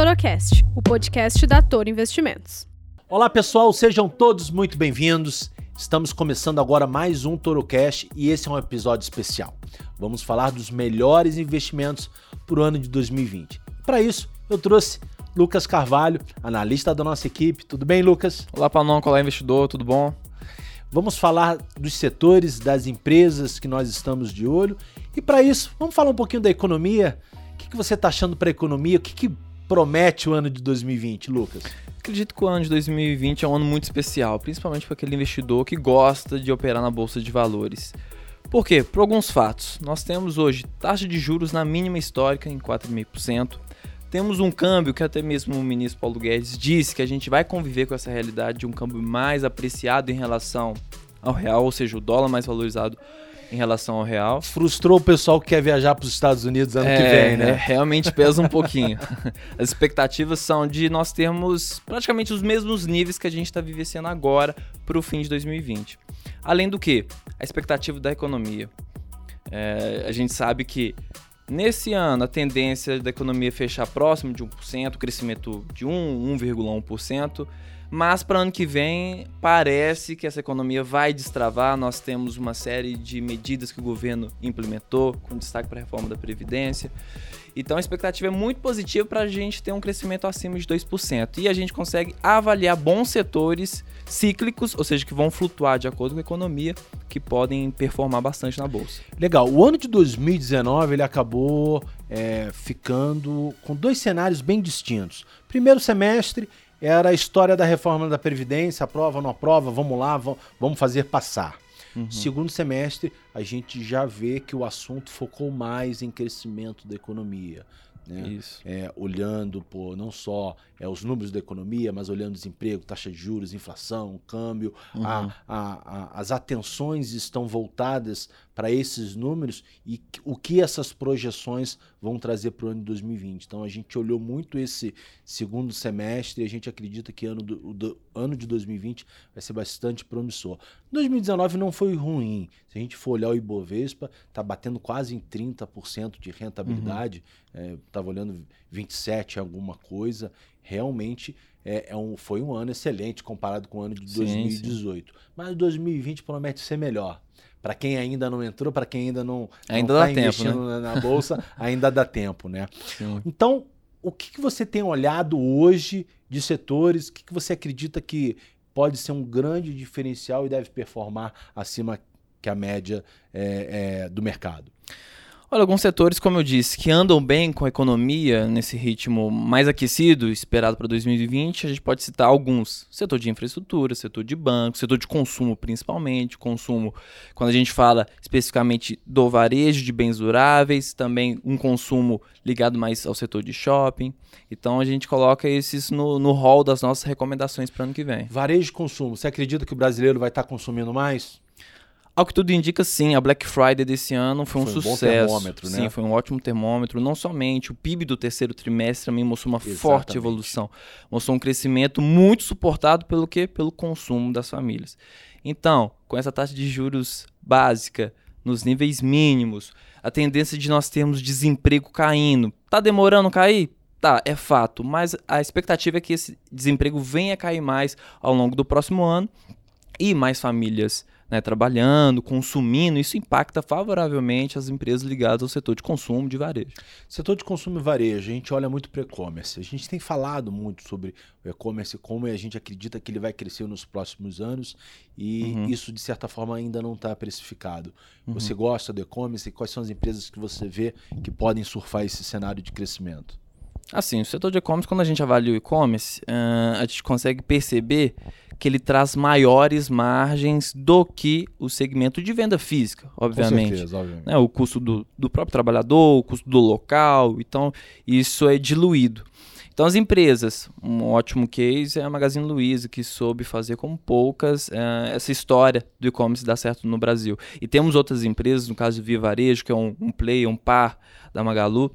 Torocast, o podcast da Toro Investimentos. Olá pessoal, sejam todos muito bem-vindos. Estamos começando agora mais um Torocast e esse é um episódio especial. Vamos falar dos melhores investimentos para o ano de 2020. Para isso, eu trouxe Lucas Carvalho, analista da nossa equipe. Tudo bem, Lucas? Olá, Panon, olá, investidor, tudo bom? Vamos falar dos setores, das empresas que nós estamos de olho. E para isso, vamos falar um pouquinho da economia. O que, você está achando para a economia? O que, que promete o ano de 2020, Lucas? Acredito que o ano de 2020 é um ano muito especial, principalmente para aquele investidor que gosta de operar na bolsa de valores. Por quê? Por alguns fatos. Nós temos hoje taxa de juros na mínima histórica em 4,5%. Temos um câmbio que até mesmo o ministro Paulo Guedes disse que a gente vai conviver com essa realidade de um câmbio mais apreciado em relação ao real, ou seja, o dólar mais valorizado em relação ao real. Frustrou o pessoal que quer viajar para os Estados Unidos ano é, que vem, né? É, realmente pesa um pouquinho. As expectativas são de nós termos praticamente os mesmos níveis que a gente está vivenciando agora para o fim de 2020. Além do que, a expectativa da economia. É, a gente sabe que Nesse ano, a tendência da economia fechar próximo de 1%, crescimento de 1, 1,1%. Mas para ano que vem, parece que essa economia vai destravar. Nós temos uma série de medidas que o governo implementou, com destaque para a reforma da Previdência. Então a expectativa é muito positiva para a gente ter um crescimento acima de 2%. E a gente consegue avaliar bons setores cíclicos, ou seja, que vão flutuar de acordo com a economia, que podem performar bastante na bolsa. Legal. O ano de 2019 ele acabou é, ficando com dois cenários bem distintos. Primeiro semestre era a história da reforma da Previdência, aprova, não aprova, vamos lá, vamos fazer passar. Uhum. Segundo semestre, a gente já vê que o assunto focou mais em crescimento da economia. Né? Isso. É, olhando por não só é, os números da economia, mas olhando desemprego, taxa de juros, inflação, câmbio. Uhum. A, a, a, as atenções estão voltadas para esses números e o que essas projeções vão trazer para o ano de 2020. Então a gente olhou muito esse segundo semestre e a gente acredita que ano do, do ano de 2020 vai ser bastante promissor. 2019 não foi ruim. Se a gente for olhar o Ibovespa, está batendo quase em 30% de rentabilidade. Uhum. Estava é, olhando 27 alguma coisa. Realmente é, é, um, foi um ano excelente comparado com o ano de 2018. Sim, sim. Mas 2020 promete ser melhor. Para quem ainda não entrou, para quem ainda não ainda está investindo né? na bolsa, ainda dá tempo, né? Sim. Então, o que, que você tem olhado hoje de setores? O que, que você acredita que pode ser um grande diferencial e deve performar acima que a média é, é, do mercado? Olha, alguns setores, como eu disse, que andam bem com a economia nesse ritmo mais aquecido, esperado para 2020, a gente pode citar alguns. Setor de infraestrutura, setor de banco, setor de consumo principalmente, consumo, quando a gente fala especificamente do varejo de bens duráveis, também um consumo ligado mais ao setor de shopping. Então a gente coloca esses no, no hall das nossas recomendações para ano que vem. Varejo de consumo, você acredita que o brasileiro vai estar tá consumindo mais? Ao que tudo indica, sim, a Black Friday desse ano foi um foi um sucesso. Bom termômetro, né? Sim, foi um ótimo termômetro. Não somente o PIB do terceiro trimestre também mostrou uma Exatamente. forte evolução, mostrou um crescimento muito suportado pelo quê? Pelo consumo das famílias. Então, com essa taxa de juros básica nos níveis mínimos, a tendência de nós termos desemprego caindo, tá demorando a cair? Tá, é fato, mas a expectativa é que esse desemprego venha a cair mais ao longo do próximo ano e mais famílias né, trabalhando, consumindo, isso impacta favoravelmente as empresas ligadas ao setor de consumo de varejo. Setor de consumo e varejo, a gente olha muito para o e-commerce. A gente tem falado muito sobre o e-commerce, como a gente acredita que ele vai crescer nos próximos anos e uhum. isso, de certa forma, ainda não está precificado. Uhum. Você gosta do e-commerce e quais são as empresas que você vê que podem surfar esse cenário de crescimento? Assim, o setor de e-commerce, quando a gente avalia o e-commerce, uh, a gente consegue perceber que ele traz maiores margens do que o segmento de venda física, obviamente. Com certeza, obviamente. Né, o custo do, do próprio trabalhador, o custo do local, então isso é diluído. Então as empresas, um ótimo case é a Magazine Luiza, que soube fazer com poucas uh, essa história do e-commerce dar certo no Brasil. E temos outras empresas, no caso do Via Varejo, que é um, um player, um par da Magalu,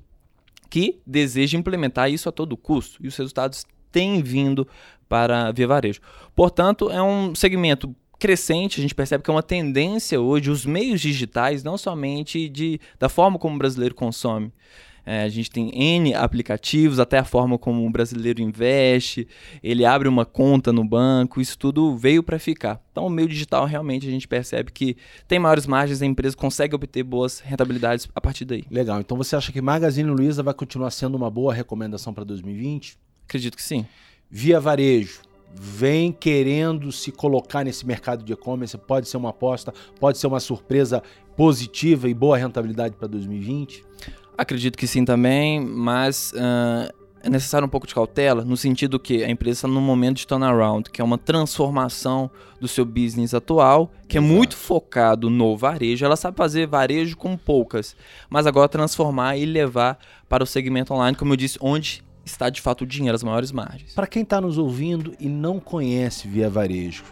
que deseja implementar isso a todo custo. E os resultados têm vindo para Via Varejo. Portanto, é um segmento crescente, a gente percebe que é uma tendência hoje, os meios digitais, não somente de, da forma como o brasileiro consome É, a gente tem N aplicativos, até a forma como o brasileiro investe, ele abre uma conta no banco, isso tudo veio para ficar. Então, o meio digital realmente a gente percebe que tem maiores margens, a empresa consegue obter boas rentabilidades a partir daí. Legal. Então, você acha que Magazine Luiza vai continuar sendo uma boa recomendação para 2020? Acredito que sim. Via Varejo vem querendo se colocar nesse mercado de e-commerce, pode ser uma aposta, pode ser uma surpresa positiva e boa rentabilidade para 2020? Acredito que sim também, mas uh, é necessário um pouco de cautela, no sentido que a empresa está num momento de turnaround, que é uma transformação do seu business atual, que é Exato. muito focado no varejo. Ela sabe fazer varejo com poucas, mas agora transformar e levar para o segmento online, como eu disse, onde está de fato o dinheiro, as maiores margens. Para quem está nos ouvindo e não conhece Via Varejo,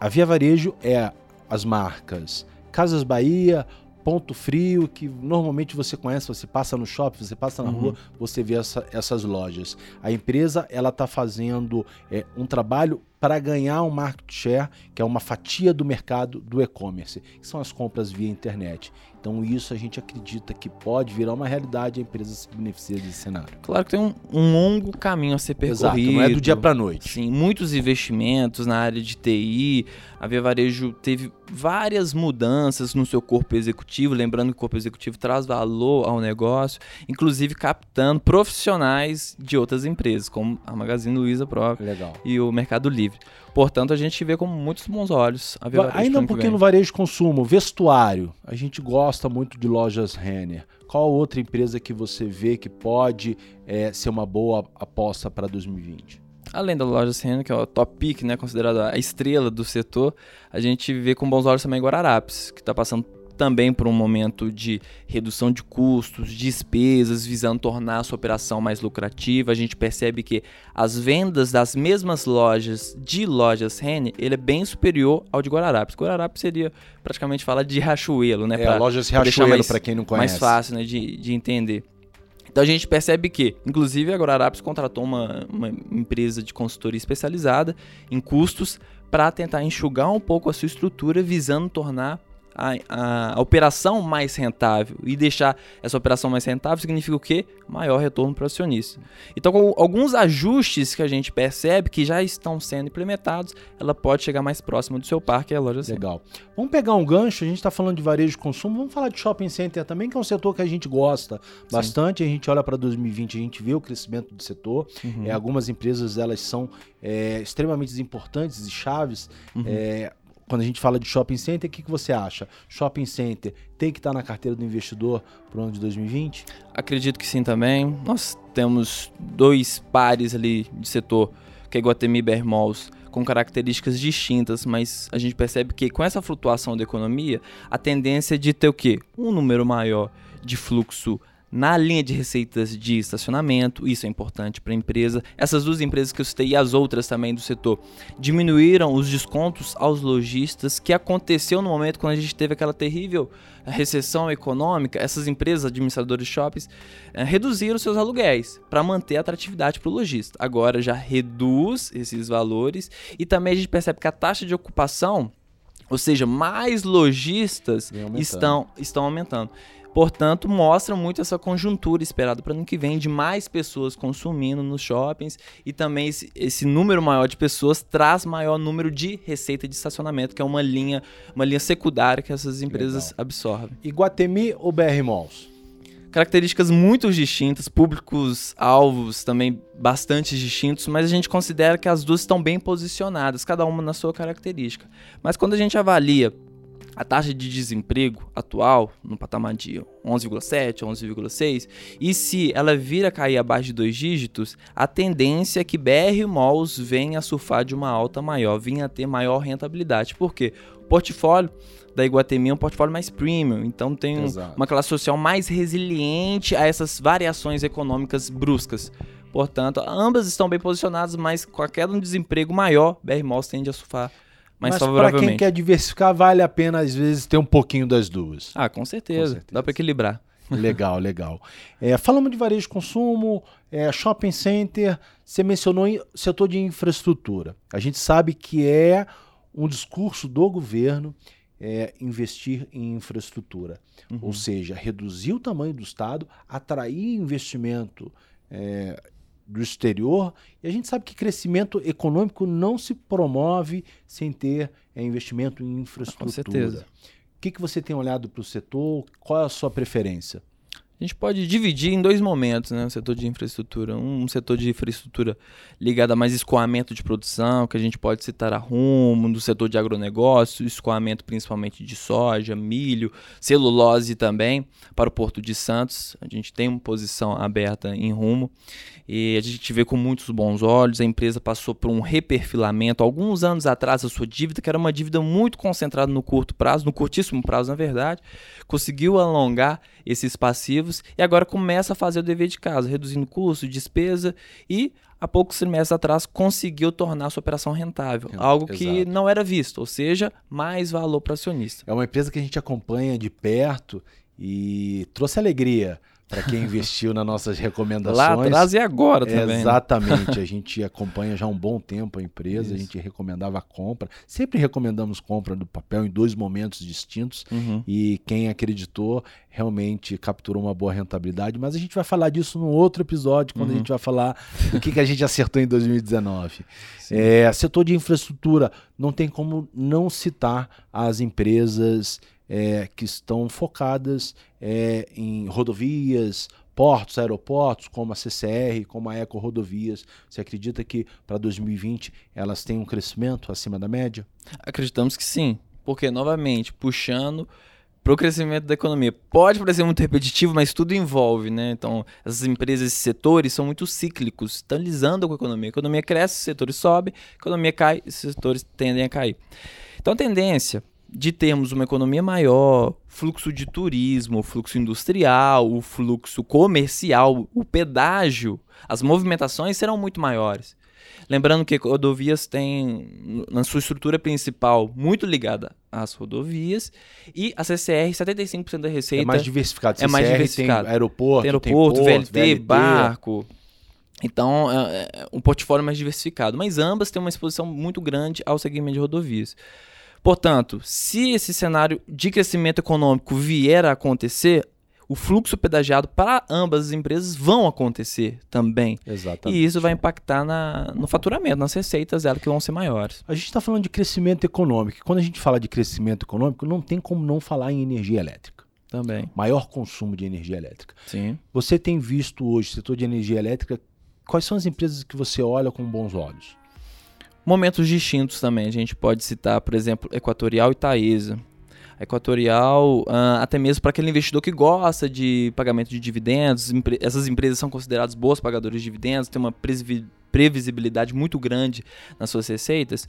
a Via Varejo é as marcas Casas Bahia, Ponto Frio, que normalmente você conhece, você passa no shopping, você passa na uhum. rua, você vê essa, essas lojas. A empresa ela está fazendo é, um trabalho para ganhar um market share, que é uma fatia do mercado do e-commerce, que são as compras via internet. Então isso a gente acredita que pode virar uma realidade a empresa se beneficia desse cenário. Claro que tem um, um longo caminho a ser percorrido. Exato, não é do dia para noite. Sim, muitos investimentos na área de TI. A Via Varejo teve várias mudanças no seu corpo executivo, lembrando que o corpo executivo traz valor ao negócio, inclusive captando profissionais de outras empresas, como a Magazine Luiza própria Legal. e o Mercado Livre. Portanto, a gente vê com muitos bons olhos a Via Varejo. Ainda um pouquinho no varejo de consumo, vestuário. A gente gosta muito de lojas Renner. Qual outra empresa que você vê que pode é, ser uma boa aposta para 2020? Além da loja Renner, que é o top pick, né, considerada a estrela do setor, a gente vê com bons olhos também Guararapes, que está passando também por um momento de redução de custos, despesas, visando tornar a sua operação mais lucrativa. A gente percebe que as vendas das mesmas lojas de lojas Rene, ele é bem superior ao de Guararapes. Guararapes seria praticamente falar de Riachuelo, né? É, pra, lojas Riachuelo, para quem não conhece. Mais fácil né, de, de entender. Então a gente percebe que, inclusive, a Guararapes contratou uma, uma empresa de consultoria especializada em custos para tentar enxugar um pouco a sua estrutura, visando tornar a, a, operação mais rentável. E deixar essa operação mais rentável significa o quê? Maior retorno para o acionista. Então, com alguns ajustes que a gente percebe que já estão sendo implementados, ela pode chegar mais próxima do seu parque e a loja Legal. Vamos pegar um gancho, a gente está falando de varejo de consumo, vamos falar de shopping center também, que é um setor que a gente gosta Sim. bastante. A gente olha para 2020, a gente vê o crescimento do setor. Uhum. É, algumas empresas elas são é, extremamente importantes e chaves. Uhum. É, quando a gente fala de shopping center, o que, que você acha? Shopping center tem que estar na carteira do investidor para o ano de 2020? Acredito que sim também. Nós temos dois pares ali de setor, que é Guatemi e Bermalls, com características distintas, mas a gente percebe que com essa flutuação da economia, a tendência é de ter o quê? Um número maior de fluxo na linha de receitas de estacionamento, isso é importante para a empresa. Essas duas empresas que eu citei e as outras também do setor diminuíram os descontos aos lojistas que aconteceu no momento quando a gente teve aquela terrível recessão econômica. Essas empresas, administradores de shoppings, eh, reduziram seus aluguéis para manter a atratividade para o lojista. Agora já reduz esses valores e também a gente percebe que a taxa de ocupação ou seja, mais lojistas estão, estão aumentando. Portanto, mostra muito essa conjuntura esperada para o ano que vem de mais pessoas consumindo nos shoppings e também esse, esse, número maior de pessoas traz maior número de receita de estacionamento, que é uma linha, uma linha secundária que essas empresas Legal. absorvem. Iguatemi ou BR Malls? características muito distintas, públicos alvos também bastante distintos, mas a gente considera que as duas estão bem posicionadas, cada uma na sua característica. Mas quando a gente avalia a taxa de desemprego atual no patamar de 11,7, 11,6, e se ela vir a cair abaixo de dois dígitos, a tendência é que BR Malls venha a surfar de uma alta maior, venha a ter maior rentabilidade. Por quê? O portfólio da Iguatemi é um portfólio mais premium, então tem um, uma classe social mais resiliente a essas variações econômicas bruscas. Portanto, ambas estão bem posicionadas, mas com a queda no desemprego maior, BR Malls tende a surfar mas, Mas para quem quer diversificar, vale a pena às vezes ter um pouquinho das duas. Ah, com certeza. Com certeza. Dá para equilibrar. Legal, legal. É, falamos de varejo de consumo, é, shopping center, você mencionou setor de infraestrutura. A gente sabe que é um discurso do governo é, investir em infraestrutura. Uhum. Ou seja, reduzir o tamanho do Estado, atrair investimento é, do exterior. E a gente sabe que crescimento econômico não se promove sem ter é, investimento em infraestrutura. Com certeza. O que, que você tem olhado para o setor? Qual é a sua preferência? A gente pode dividir em dois momentos, né? O setor de infraestrutura. Um setor de infraestrutura ligado a mais escoamento de produção, que a gente pode citar a Rumo, do setor de agronegócio, escoamento principalmente de soja, milho, celulose também, para o Porto de Santos. A gente tem uma posição aberta em Rumo e a gente vê com muitos bons olhos. A empresa passou por um reperfilamento alguns anos atrás, a sua dívida, que era uma dívida muito concentrada no curto prazo, no curtíssimo prazo, na verdade, conseguiu alongar esses passivos e agora começa a fazer o dever de casa, reduzindo custo, despesa e há poucos trimestres atrás conseguiu tornar sua operação rentável, algo que Exato. não era visto, ou seja, mais valor para o acionista. É uma empresa que a gente acompanha de perto e trouxe alegria para quem investiu nas nossas recomendações. Lá atrás e agora também. né? Exatamente, a gente acompanha já há um bom tempo a empresa, a Isso. gente recomendava a compra. Sempre recomendamos compra do papel em dois momentos distintos Uhum. e quem acreditou realmente capturou uma boa rentabilidade. Mas a gente vai falar disso num outro episódio, quando a Uhum. gente vai falar do que, que a gente acertou em 2019. Sim. É, setor de infraestrutura, não tem como não citar as empresas é, que estão focadas é, em rodovias, portos, aeroportos, como a CCR, como a Eco Rodovias. Você acredita que para 2020 elas têm um crescimento acima da média? Acreditamos que sim, porque novamente puxando para o crescimento da economia. Pode parecer muito repetitivo, mas tudo envolve, né? Então, essas empresas, esses setores são muito cíclicos, estão lisando com a economia. A economia cresce, os setores sobem, a economia cai, esses setores tendem a cair. Então, a tendência de termos uma economia maior, fluxo de turismo, fluxo industrial, o fluxo comercial, o pedágio, as movimentações serão muito maiores. Lembrando que rodovias têm, na sua estrutura principal, muito ligada às rodovias, e a CCR, 75% da receita é mais diversificado. é mais CCR diversificado. Tem aeroporto, tem aeroporto, tem porto, VLT, barco. Então, é, é um portfólio mais diversificado. Mas ambas têm uma exposição muito grande ao segmento de rodovias. Portanto, se esse cenário de crescimento econômico vier a acontecer, o fluxo pedagiado para ambas as empresas vão acontecer também. Exatamente. E isso vai impactar na, no faturamento, nas receitas dela que vão ser maiores. A gente está falando de crescimento econômico. Quando a gente fala de crescimento econômico, não tem como não falar em energia elétrica. Também. Maior consumo de energia elétrica. Sim. Você tem visto hoje, setor de energia elétrica, quais são as empresas que você olha com bons olhos? Momentos distintos também. A gente pode citar, por exemplo, Equatorial e Taesa. A Equatorial, ah, até mesmo para aquele investidor que gosta de pagamento de dividendos, essas empresas são consideradas boas pagadoras de dividendos, tem uma previsibilidade muito grande nas suas receitas,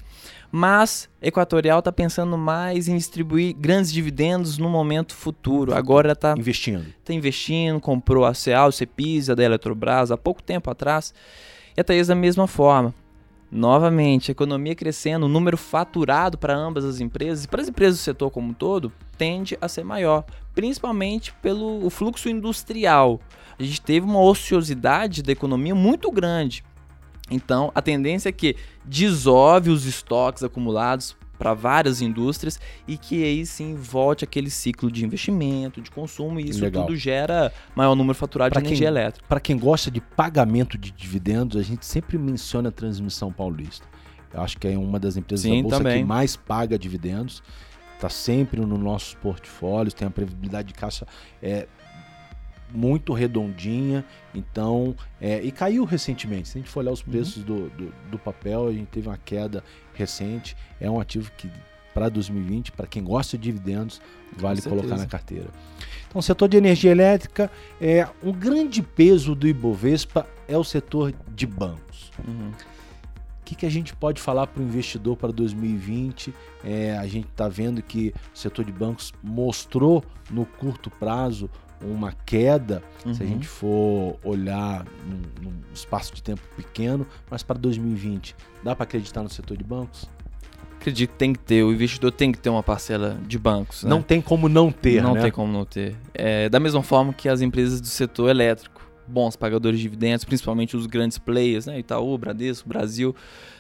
mas Equatorial está pensando mais em distribuir grandes dividendos no momento futuro. Agora está Investindo. tá investindo, comprou a Ceal, Cepisa da Eletrobras há pouco tempo atrás. E a Taesa da mesma forma. Novamente, economia crescendo, o número faturado para ambas as empresas e para as empresas do setor como um todo tende a ser maior, principalmente pelo fluxo industrial. A gente teve uma ociosidade da economia muito grande. Então, a tendência é que desove os estoques acumulados para várias indústrias e que aí sim volte aquele ciclo de investimento, de consumo, e isso Legal. tudo gera maior número faturado Pra de quem- energia elétrica. Para quem gosta de pagamento de dividendos, a gente sempre menciona a Transmissão Paulista. Eu acho que é uma das empresas Sim, da Bolsa também. que mais paga dividendos. Está sempre nos nossos portfólios, tem a previsibilidade de caixa é, muito redondinha. Então, é, e caiu recentemente. Se a gente for olhar Uhum. os preços do, do, do papel, a gente teve uma queda recente. É um ativo que, para 2020, para quem gosta de dividendos, vale colocar na carteira. Então, o setor de energia elétrica é um grande peso do Ibovespa é o setor de bancos. Uhum. O que, que a gente pode falar para o investidor para 2020? É, a gente está vendo que o setor de bancos mostrou no curto prazo uma queda, se a Uhum. gente for olhar num, num espaço de tempo pequeno, mas para 2020, dá para acreditar no setor de bancos? Acredito que tem que ter, o investidor tem que ter uma parcela de bancos. né? Não tem como não ter, Não né? tem como não ter. É, da mesma forma que as empresas do setor elétrico, bons pagadores de dividendos, principalmente os grandes players, né? Itaú, Bradesco, Brasil,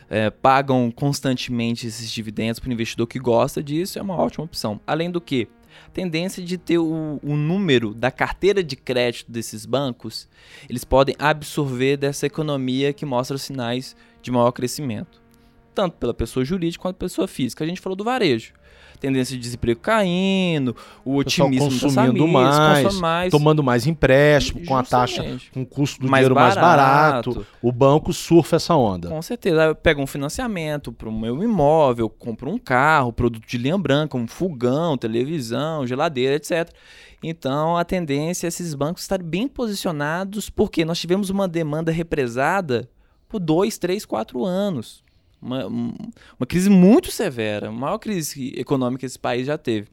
é, pagam constantemente esses dividendos para o investidor que gosta disso, é uma ótima opção. Além do que, tendência de ter o, o, número da carteira de crédito desses bancos, eles podem absorver dessa economia que mostra sinais de maior crescimento. Tanto pela pessoa jurídica quanto pela pessoa física. A gente falou do varejo tendência de desemprego caindo, o otimismo consumindo famílias, mais, mais, tomando mais empréstimo, com a taxa, com o custo do mais dinheiro barato, mais barato. O banco surfa essa onda. Com certeza. Pega um financiamento para o meu imóvel, compra um carro, produto de linha branca, um fogão, televisão, geladeira, etc. Então, a tendência é esses bancos estarem bem posicionados, porque nós tivemos uma demanda represada por dois, três, quatro anos. Uma, uma crise muito severa, a maior crise econômica que esse país já teve.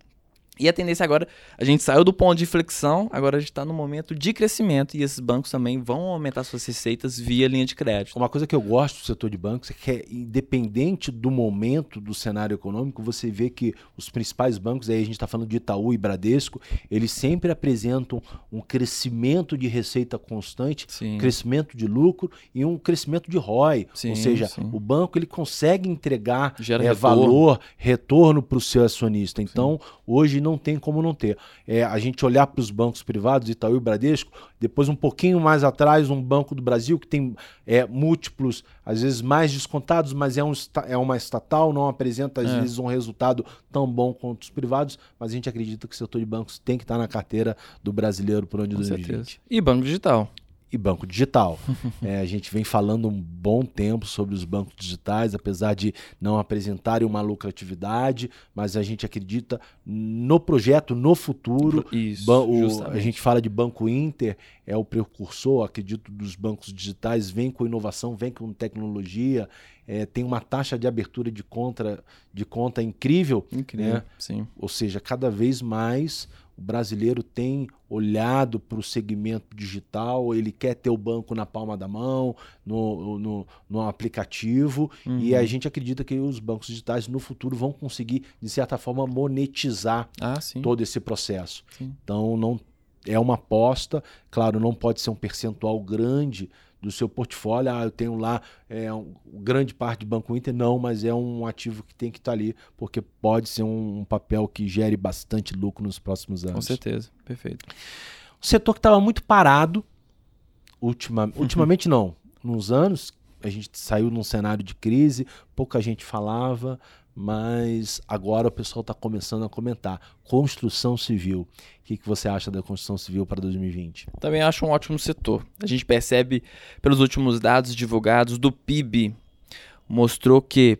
E a tendência agora, a gente saiu do ponto de flexão, agora a gente está no momento de crescimento e esses bancos também vão aumentar suas receitas via linha de crédito. Uma coisa que eu gosto do setor de bancos é que, é, independente do momento do cenário econômico, você vê que os principais bancos, aí a gente está falando de Itaú e Bradesco, eles sempre apresentam um crescimento de receita constante, sim. um crescimento de lucro e um crescimento de ROI. Sim, Ou seja, sim. o banco ele consegue entregar é, valor, retorno para o seu acionista. Então, hoje não tem como não ter. É, a gente olhar para os bancos privados, Itaú e Bradesco, depois um pouquinho mais atrás, um Banco do Brasil que tem é, múltiplos, às vezes mais descontados, mas é, um, é uma estatal, não apresenta às é. vezes um resultado tão bom quanto os privados, mas a gente acredita que o setor de bancos tem que estar na carteira do brasileiro por onde 2020. Certeza. E banco digital e banco digital. é, a gente vem falando um bom tempo sobre os bancos digitais, apesar de não apresentarem uma lucratividade, mas a gente acredita no projeto, no futuro. Isso, o, a gente fala de Banco Inter, é o precursor, acredito, dos bancos digitais, vem com inovação, vem com tecnologia, é, tem uma taxa de abertura de conta, de conta incrível. Incrível, né? sim. Ou seja, cada vez mais o brasileiro tem olhado para o segmento digital, ele quer ter o banco na palma da mão, no, no, no aplicativo, uhum. e a uhum. gente acredita que os bancos digitais no futuro vão conseguir, de certa forma, monetizar ah, todo esse processo. Sim. Então, não é uma aposta, claro, não pode ser um percentual grande do seu portfólio. Ah, eu tenho lá é, um, grande parte de Banco Inter. Não, mas é um ativo que tem que estar tá ali, porque pode ser um, um, papel que gere bastante lucro nos próximos anos. Com certeza, perfeito. O setor que estava muito parado, ultima, ultimamente não, nos anos, a gente saiu num cenário de crise, pouca gente falava, mas agora o pessoal está começando a comentar. Construção civil. O que, que você acha da construção civil para 2020? Também acho um ótimo setor. A gente percebe pelos últimos dados divulgados do PIB, mostrou que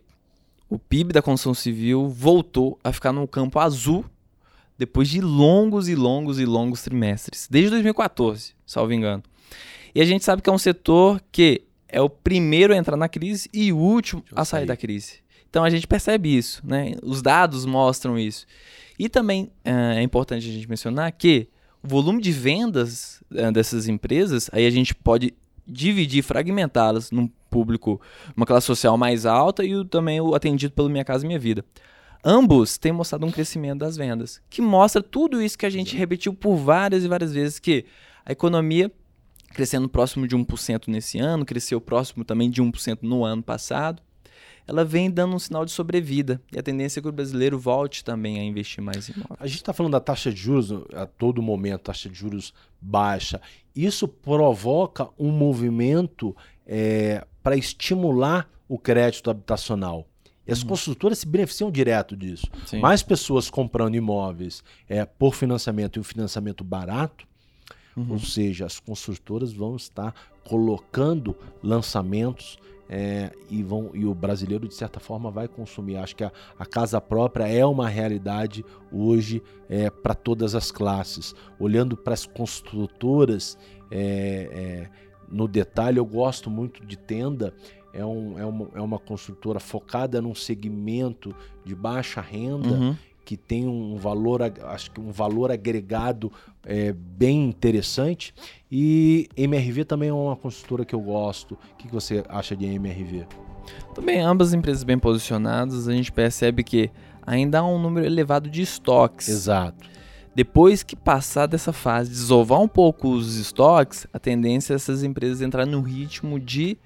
o PIB da construção civil voltou a ficar no campo azul depois de longos e longos e longos trimestres, desde 2014, salvo engano. E a gente sabe que é um setor que é o primeiro a entrar na crise e o último a sair da crise. Então a gente percebe isso, né? Os dados mostram isso. E também é, é importante a gente mencionar que o volume de vendas é, dessas empresas, aí a gente pode dividir, fragmentá-las num público, uma classe social mais alta e também o atendido pelo Minha Casa Minha Vida. Ambos têm mostrado um crescimento das vendas, que mostra tudo isso que a gente repetiu por várias e várias vezes, que a economia crescendo próximo de 1% nesse ano, cresceu próximo também de 1% no ano passado ela vem dando um sinal de sobrevida. E a tendência é que o brasileiro volte também a investir mais em imóveis. A gente está falando da taxa de juros a todo momento, taxa de juros baixa. Isso provoca um movimento é, para estimular o crédito habitacional. E as uhum. construtoras se beneficiam direto disso. Sim. Mais pessoas comprando imóveis é, por financiamento e um financiamento barato, uhum. ou seja, as construtoras vão estar colocando lançamentos é, e, vão, e o brasileiro, de certa forma, vai consumir. Acho que a, a casa própria é uma realidade hoje é, para todas as classes. Olhando para as construtoras é, é, no detalhe, eu gosto muito de tenda. É, um, é, uma, é uma construtora focada num segmento de baixa renda. Uhum que tem um valor, acho que um valor agregado é, bem interessante. E MRV também é uma construtora que eu gosto. O que você acha de MRV? Também ambas empresas bem posicionadas, a gente percebe que ainda há um número elevado de estoques. Exato. Depois que passar dessa fase, desovar um pouco os estoques, a tendência é essas empresas entrarem no ritmo de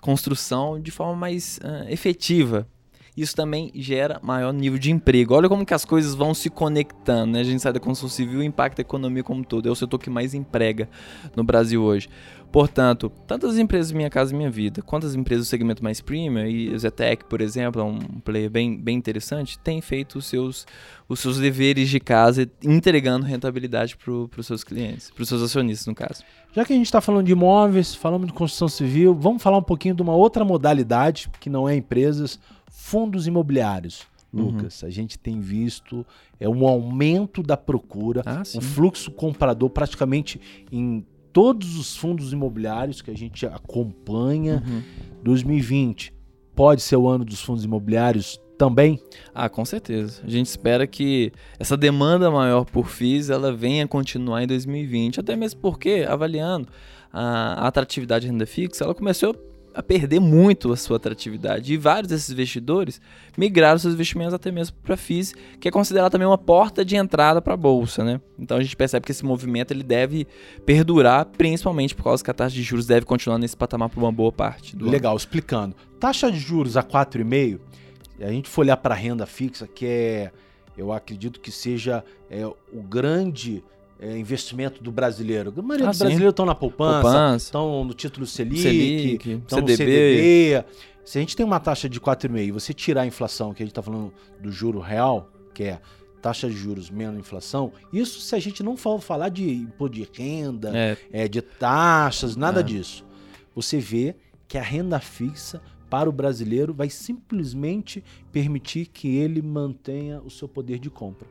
construção de forma mais uh, efetiva. Isso também gera maior nível de emprego. Olha como que as coisas vão se conectando, né? A gente sai da construção civil e impacta a economia como todo. É o setor que mais emprega no Brasil hoje. Portanto, tanto as empresas Minha Casa Minha Vida, quanto as empresas do segmento mais premium, e a Zetec, por exemplo, é um player bem, bem interessante, tem feito os seus, os seus deveres de casa, entregando rentabilidade para os seus clientes, para os seus acionistas, no caso. Já que a gente está falando de imóveis, falamos de construção civil, vamos falar um pouquinho de uma outra modalidade, que não é empresas, fundos imobiliários. Uhum. Lucas, uhum. a gente tem visto é um aumento da procura, ah, um fluxo comprador praticamente em todos os fundos imobiliários que a gente acompanha. Uhum. 2020 pode ser o ano dos fundos imobiliários também? Ah, com certeza. A gente espera que essa demanda maior por FIIs ela venha continuar em 2020, até mesmo porque, avaliando a atratividade de renda fixa, ela começou a perder muito a sua atratividade. E vários desses investidores migraram seus investimentos até mesmo para FIIs, que é considerado também uma porta de entrada para a bolsa, né? Então a gente percebe que esse movimento ele deve perdurar, principalmente por causa que a taxa de juros deve continuar nesse patamar por uma boa parte. Legal, ano. explicando. Taxa de juros a 4,5, a gente for olhar para a renda fixa, que é, eu acredito que seja é, o grande é, investimento do brasileiro. A maioria ah, dos brasileiros estão na poupança, estão no título Selic, Selic estão no CDB. Se a gente tem uma taxa de 4,5 e você tirar a inflação, que a gente está falando do juro real, que é taxa de juros menos inflação, isso se a gente não for falar de imposto de renda, é. É, de taxas, nada é. disso. Você vê que a renda fixa para o brasileiro vai simplesmente permitir que ele mantenha o seu poder de compra.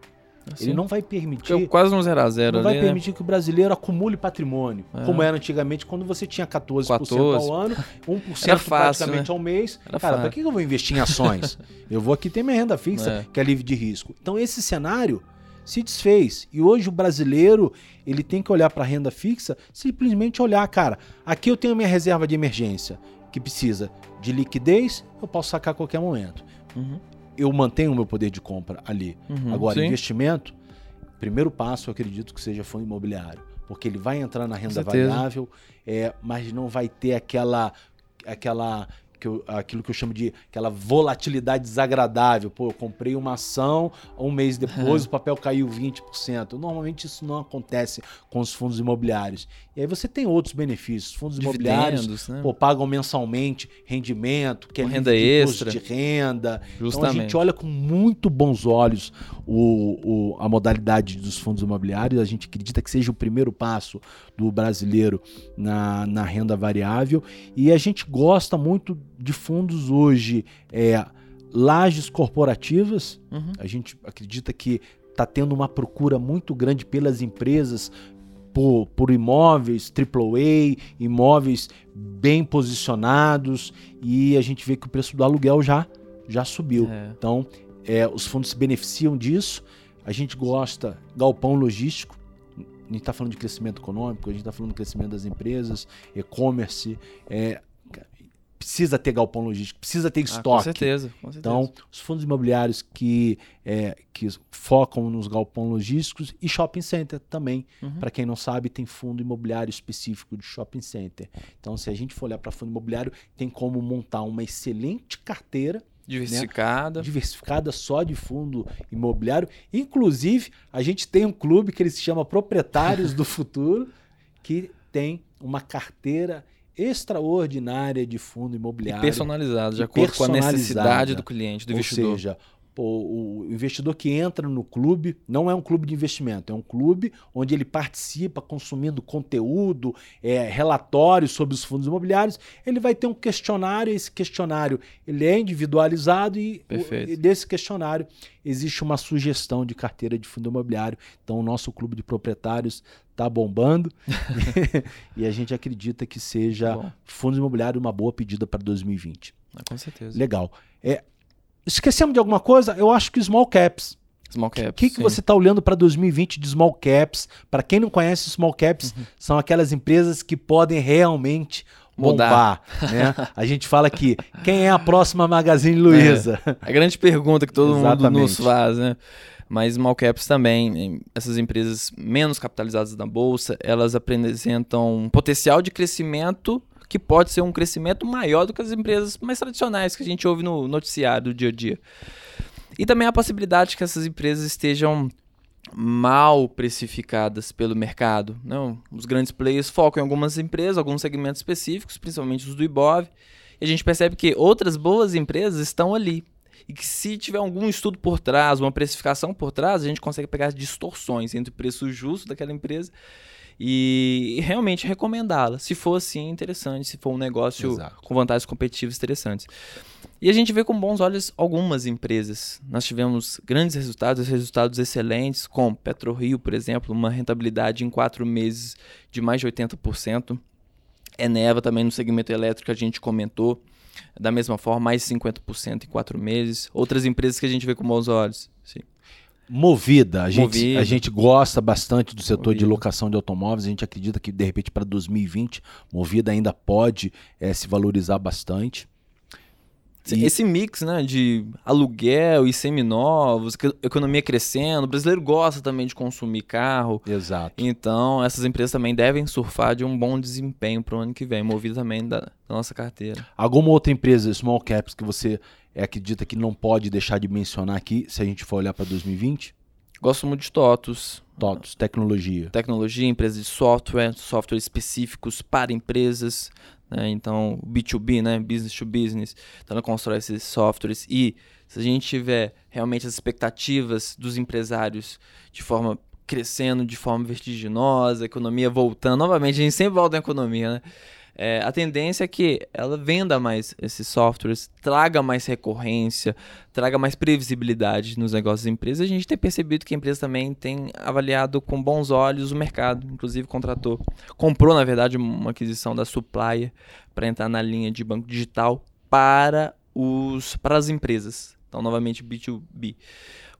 Assim, ele não vai permitir. É quase um 0 a 0 Não ali, vai né? permitir né? que o brasileiro acumule patrimônio, é. como era antigamente, quando você tinha 14%, 14. ao ano, 1% era fácil, praticamente né? ao mês. Era Cara, para que eu vou investir em ações? eu vou aqui ter minha renda fixa, é. que é livre de risco. Então, esse cenário se desfez. E hoje o brasileiro ele tem que olhar para a renda fixa, simplesmente olhar, cara, aqui eu tenho minha reserva de emergência, que precisa de liquidez, eu posso sacar a qualquer momento. Uhum eu mantenho o meu poder de compra ali. Uhum, Agora, sim. investimento, primeiro passo eu acredito que seja fundo imobiliário, porque ele vai entrar na renda variável, é, mas não vai ter aquela aquela que eu, aquilo que eu chamo de aquela volatilidade desagradável. Pô, eu comprei uma ação, um mês depois o papel caiu 20%. Normalmente isso não acontece com os fundos imobiliários. E aí você tem outros benefícios. Fundos imobiliários né? pô, pagam mensalmente rendimento, que é renda extra de renda. Justamente. Então a gente olha com muito bons olhos o, o, a modalidade dos fundos imobiliários. A gente acredita que seja o primeiro passo do brasileiro na, na renda variável. E a gente gosta muito de fundos hoje é lajes corporativas. Uhum. A gente acredita que está tendo uma procura muito grande pelas empresas por, por imóveis AAA, imóveis bem posicionados e a gente vê que o preço do aluguel já, já subiu. É. Então, é, os fundos se beneficiam disso. A gente gosta galpão logístico. A gente está falando de crescimento econômico, a gente está falando de crescimento das empresas, e-commerce. É, precisa ter galpão logístico, precisa ter estoque. Ah, com, certeza, com certeza. Então, os fundos imobiliários que, é, que focam nos galpões logísticos e shopping center também. Uhum. Para quem não sabe, tem fundo imobiliário específico de shopping center. Então, se a gente for olhar para fundo imobiliário, tem como montar uma excelente carteira. Né? Diversificada. Né? Diversificada só de fundo imobiliário. Inclusive, a gente tem um clube que ele se chama Proprietários do Futuro, que tem uma carteira extraordinária de fundo imobiliário. E personalizado, de acordo com a necessidade do cliente, do investidor. Ou seja, o investidor que entra no clube não é um clube de investimento, é um clube onde ele participa consumindo conteúdo, é, relatórios sobre os fundos imobiliários. Ele vai ter um questionário, esse questionário ele é individualizado e, o, e desse questionário existe uma sugestão de carteira de fundo imobiliário. Então o nosso clube de proprietários está bombando e a gente acredita que seja Bom. fundos imobiliários uma boa pedida para 2020. Ah, com certeza. Legal. É, esquecemos de alguma coisa? Eu acho que small caps. Small caps. O que, que você está olhando para 2020 de small caps? Para quem não conhece, small caps uhum. são aquelas empresas que podem realmente mudar. Né? A gente fala aqui, quem é a próxima Magazine Luiza? É, a grande pergunta que todo mundo nos faz, né? Mas small caps também, essas empresas menos capitalizadas na bolsa, elas apresentam um potencial de crescimento que pode ser um crescimento maior do que as empresas mais tradicionais que a gente ouve no noticiário do dia a dia. E também a possibilidade que essas empresas estejam mal precificadas pelo mercado. Não, os grandes players focam em algumas empresas, alguns segmentos específicos, principalmente os do Ibov, e a gente percebe que outras boas empresas estão ali. E que se tiver algum estudo por trás, uma precificação por trás, a gente consegue pegar as distorções entre o preço justo daquela empresa e realmente recomendá-la. Se for assim, interessante, se for um negócio Exato. com vantagens competitivas interessantes. E a gente vê com bons olhos algumas empresas. Nós tivemos grandes resultados, resultados excelentes, como PetroRio, por exemplo, uma rentabilidade em quatro meses de mais de 80%. Eneva também no segmento elétrico a gente comentou. Da mesma forma, mais de 50% em quatro meses. Outras empresas que a gente vê com bons olhos. Sim. Movida, a gente, Movida. a gente gosta bastante do setor de Movida. locação de automóveis, a gente acredita que de repente para 2020, Movida ainda pode eh, se valorizar bastante. E- Esse mix né, de aluguel e seminovos, economia crescendo, o brasileiro gosta também de consumir carro. Exato. Então, essas empresas também devem surfar de um bom desempenho para o ano que vem, movido também da, da nossa carteira. Alguma outra empresa, small caps, que você eh, acredita que não pode deixar de mencionar aqui, se a gente for olhar para 2020? Gosto muito de TOTUS, TOTOS, tecnologia. tecnologia, empresas de software, software específicos para empresas, né? então B2B, né? business to business, então ela constrói esses softwares e se a gente tiver realmente as expectativas dos empresários de forma crescendo de forma vertiginosa, a economia voltando, novamente a gente sempre volta na economia, né? É, a tendência é que ela venda mais esses softwares, traga mais recorrência, traga mais previsibilidade nos negócios das empresas. A gente tem percebido que a empresa também tem avaliado com bons olhos o mercado, inclusive contratou, comprou na verdade uma aquisição da Supplier para entrar na linha de banco digital para os para as empresas. Então, novamente B2B.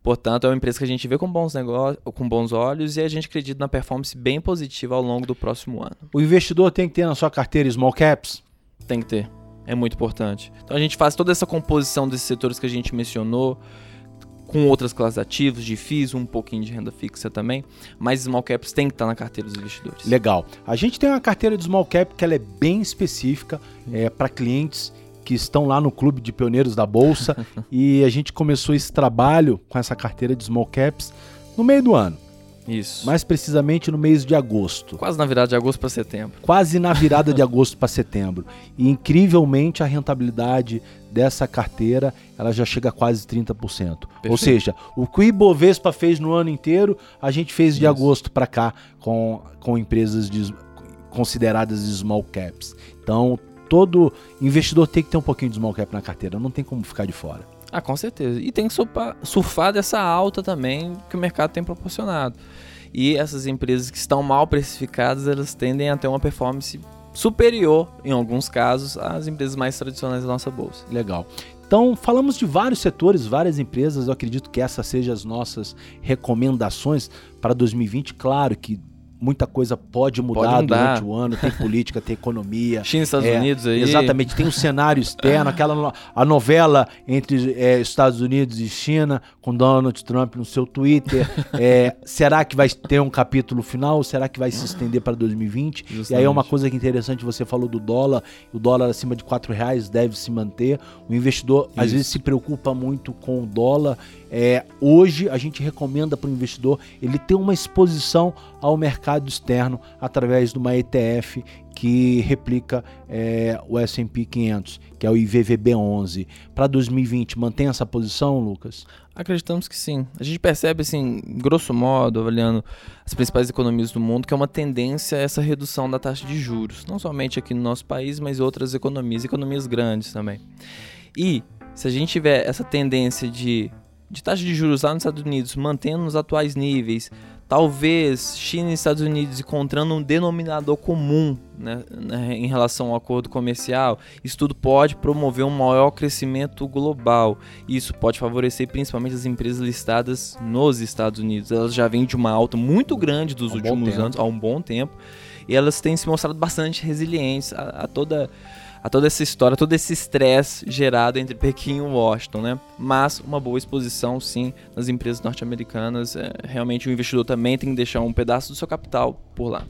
Portanto, é uma empresa que a gente vê com bons negócios, com bons olhos e a gente acredita na performance bem positiva ao longo do próximo ano. O investidor tem que ter na sua carteira small caps? Tem que ter. É muito importante. Então a gente faz toda essa composição desses setores que a gente mencionou, com outras classes ativos, de FIIs, um pouquinho de renda fixa também, mas small caps tem que estar na carteira dos investidores. Legal. A gente tem uma carteira de small cap que ela é bem específica é, para clientes que estão lá no clube de pioneiros da bolsa e a gente começou esse trabalho com essa carteira de small caps no meio do ano, Isso. mais precisamente no mês de agosto, Quase na virada de agosto para setembro. quase na virada de agosto para setembro. E incrivelmente a rentabilidade dessa carteira ela já chega a quase 30%. Ou Perfeito. seja, o que o Ibovespa fez no ano inteiro, a gente fez de Isso. agosto para cá com, com empresas de- consideradas de small caps. Então, todo investidor tem que ter um pouquinho de small cap na carteira, não tem como ficar de fora. Ah, com certeza. E tem que surfar, surfar dessa alta também que o mercado tem proporcionado. E essas empresas que estão mal precificadas, elas tendem a ter uma performance superior, em alguns casos, às empresas mais tradicionais da nossa bolsa. Legal. Então, falamos de vários setores, várias empresas. Eu acredito que essas sejam as nossas recomendações para 2020. Claro que muita coisa pode mudar, Pode mudar. durante o ano. Tem política, tem economia. China e Estados É, Unidos aí. Exatamente, tem um cenário externo, aquela a novela entre é, Estados Unidos e China, com Donald Trump no seu Twitter. É, será que vai ter um capítulo final ou será que vai se estender para 2020? E aí é Justamente. uma coisa que é interessante, você falou do dólar, o dólar acima de 4 reais deve se manter. O investidor às Isso. vezes se preocupa muito com o dólar. É, hoje a gente recomenda para o investidor ele ter uma exposição ao mercado externo através de uma ETF que replica é, o S&P 500, que é o IVVB11. Para 2020, mantém essa posição, Lucas? Acreditamos que sim. A gente percebe, assim, grosso modo, avaliando as principais economias do mundo, que é uma tendência essa redução da taxa de juros. Não somente aqui no nosso país, mas outras economias, economias grandes também. E se a gente tiver essa tendência de, de taxa de juros lá nos Estados Unidos mantendo nos atuais níveis, talvez China e Estados Unidos encontrando um denominador comum né, né, em relação ao acordo comercial, isso tudo pode promover um maior crescimento global. Isso pode favorecer principalmente as empresas listadas nos Estados Unidos. Elas já vêm de uma alta muito grande dos um últimos anos, há um bom tempo, e elas têm se mostrado bastante resilientes a, a toda a toda essa história, todo esse estresse gerado entre Pequim e Washington, né? Mas uma boa exposição, sim, nas empresas norte-americanas. É, realmente o investidor também tem que deixar um pedaço do seu capital por lá.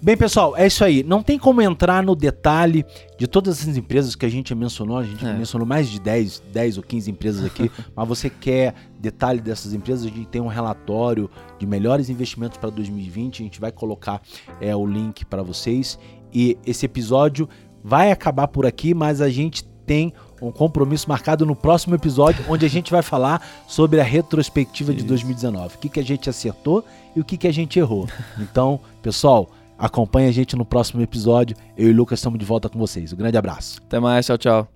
Bem, pessoal, é isso aí. Não tem como entrar no detalhe de todas essas empresas que a gente mencionou. A gente É. mencionou mais de 10, 10 ou 15 empresas aqui. mas você quer detalhe dessas empresas, a gente tem um relatório de melhores investimentos para 2020. A gente vai colocar é, o link para vocês. E esse episódio vai acabar por aqui, mas a gente tem um compromisso marcado no próximo episódio, onde a gente vai falar sobre a retrospectiva de Isso. 2019. O que, que a gente acertou e o que, que a gente errou. Então, pessoal, acompanha a gente no próximo episódio. Eu e o Lucas estamos de volta com vocês. Um grande abraço. Até mais, tchau, tchau.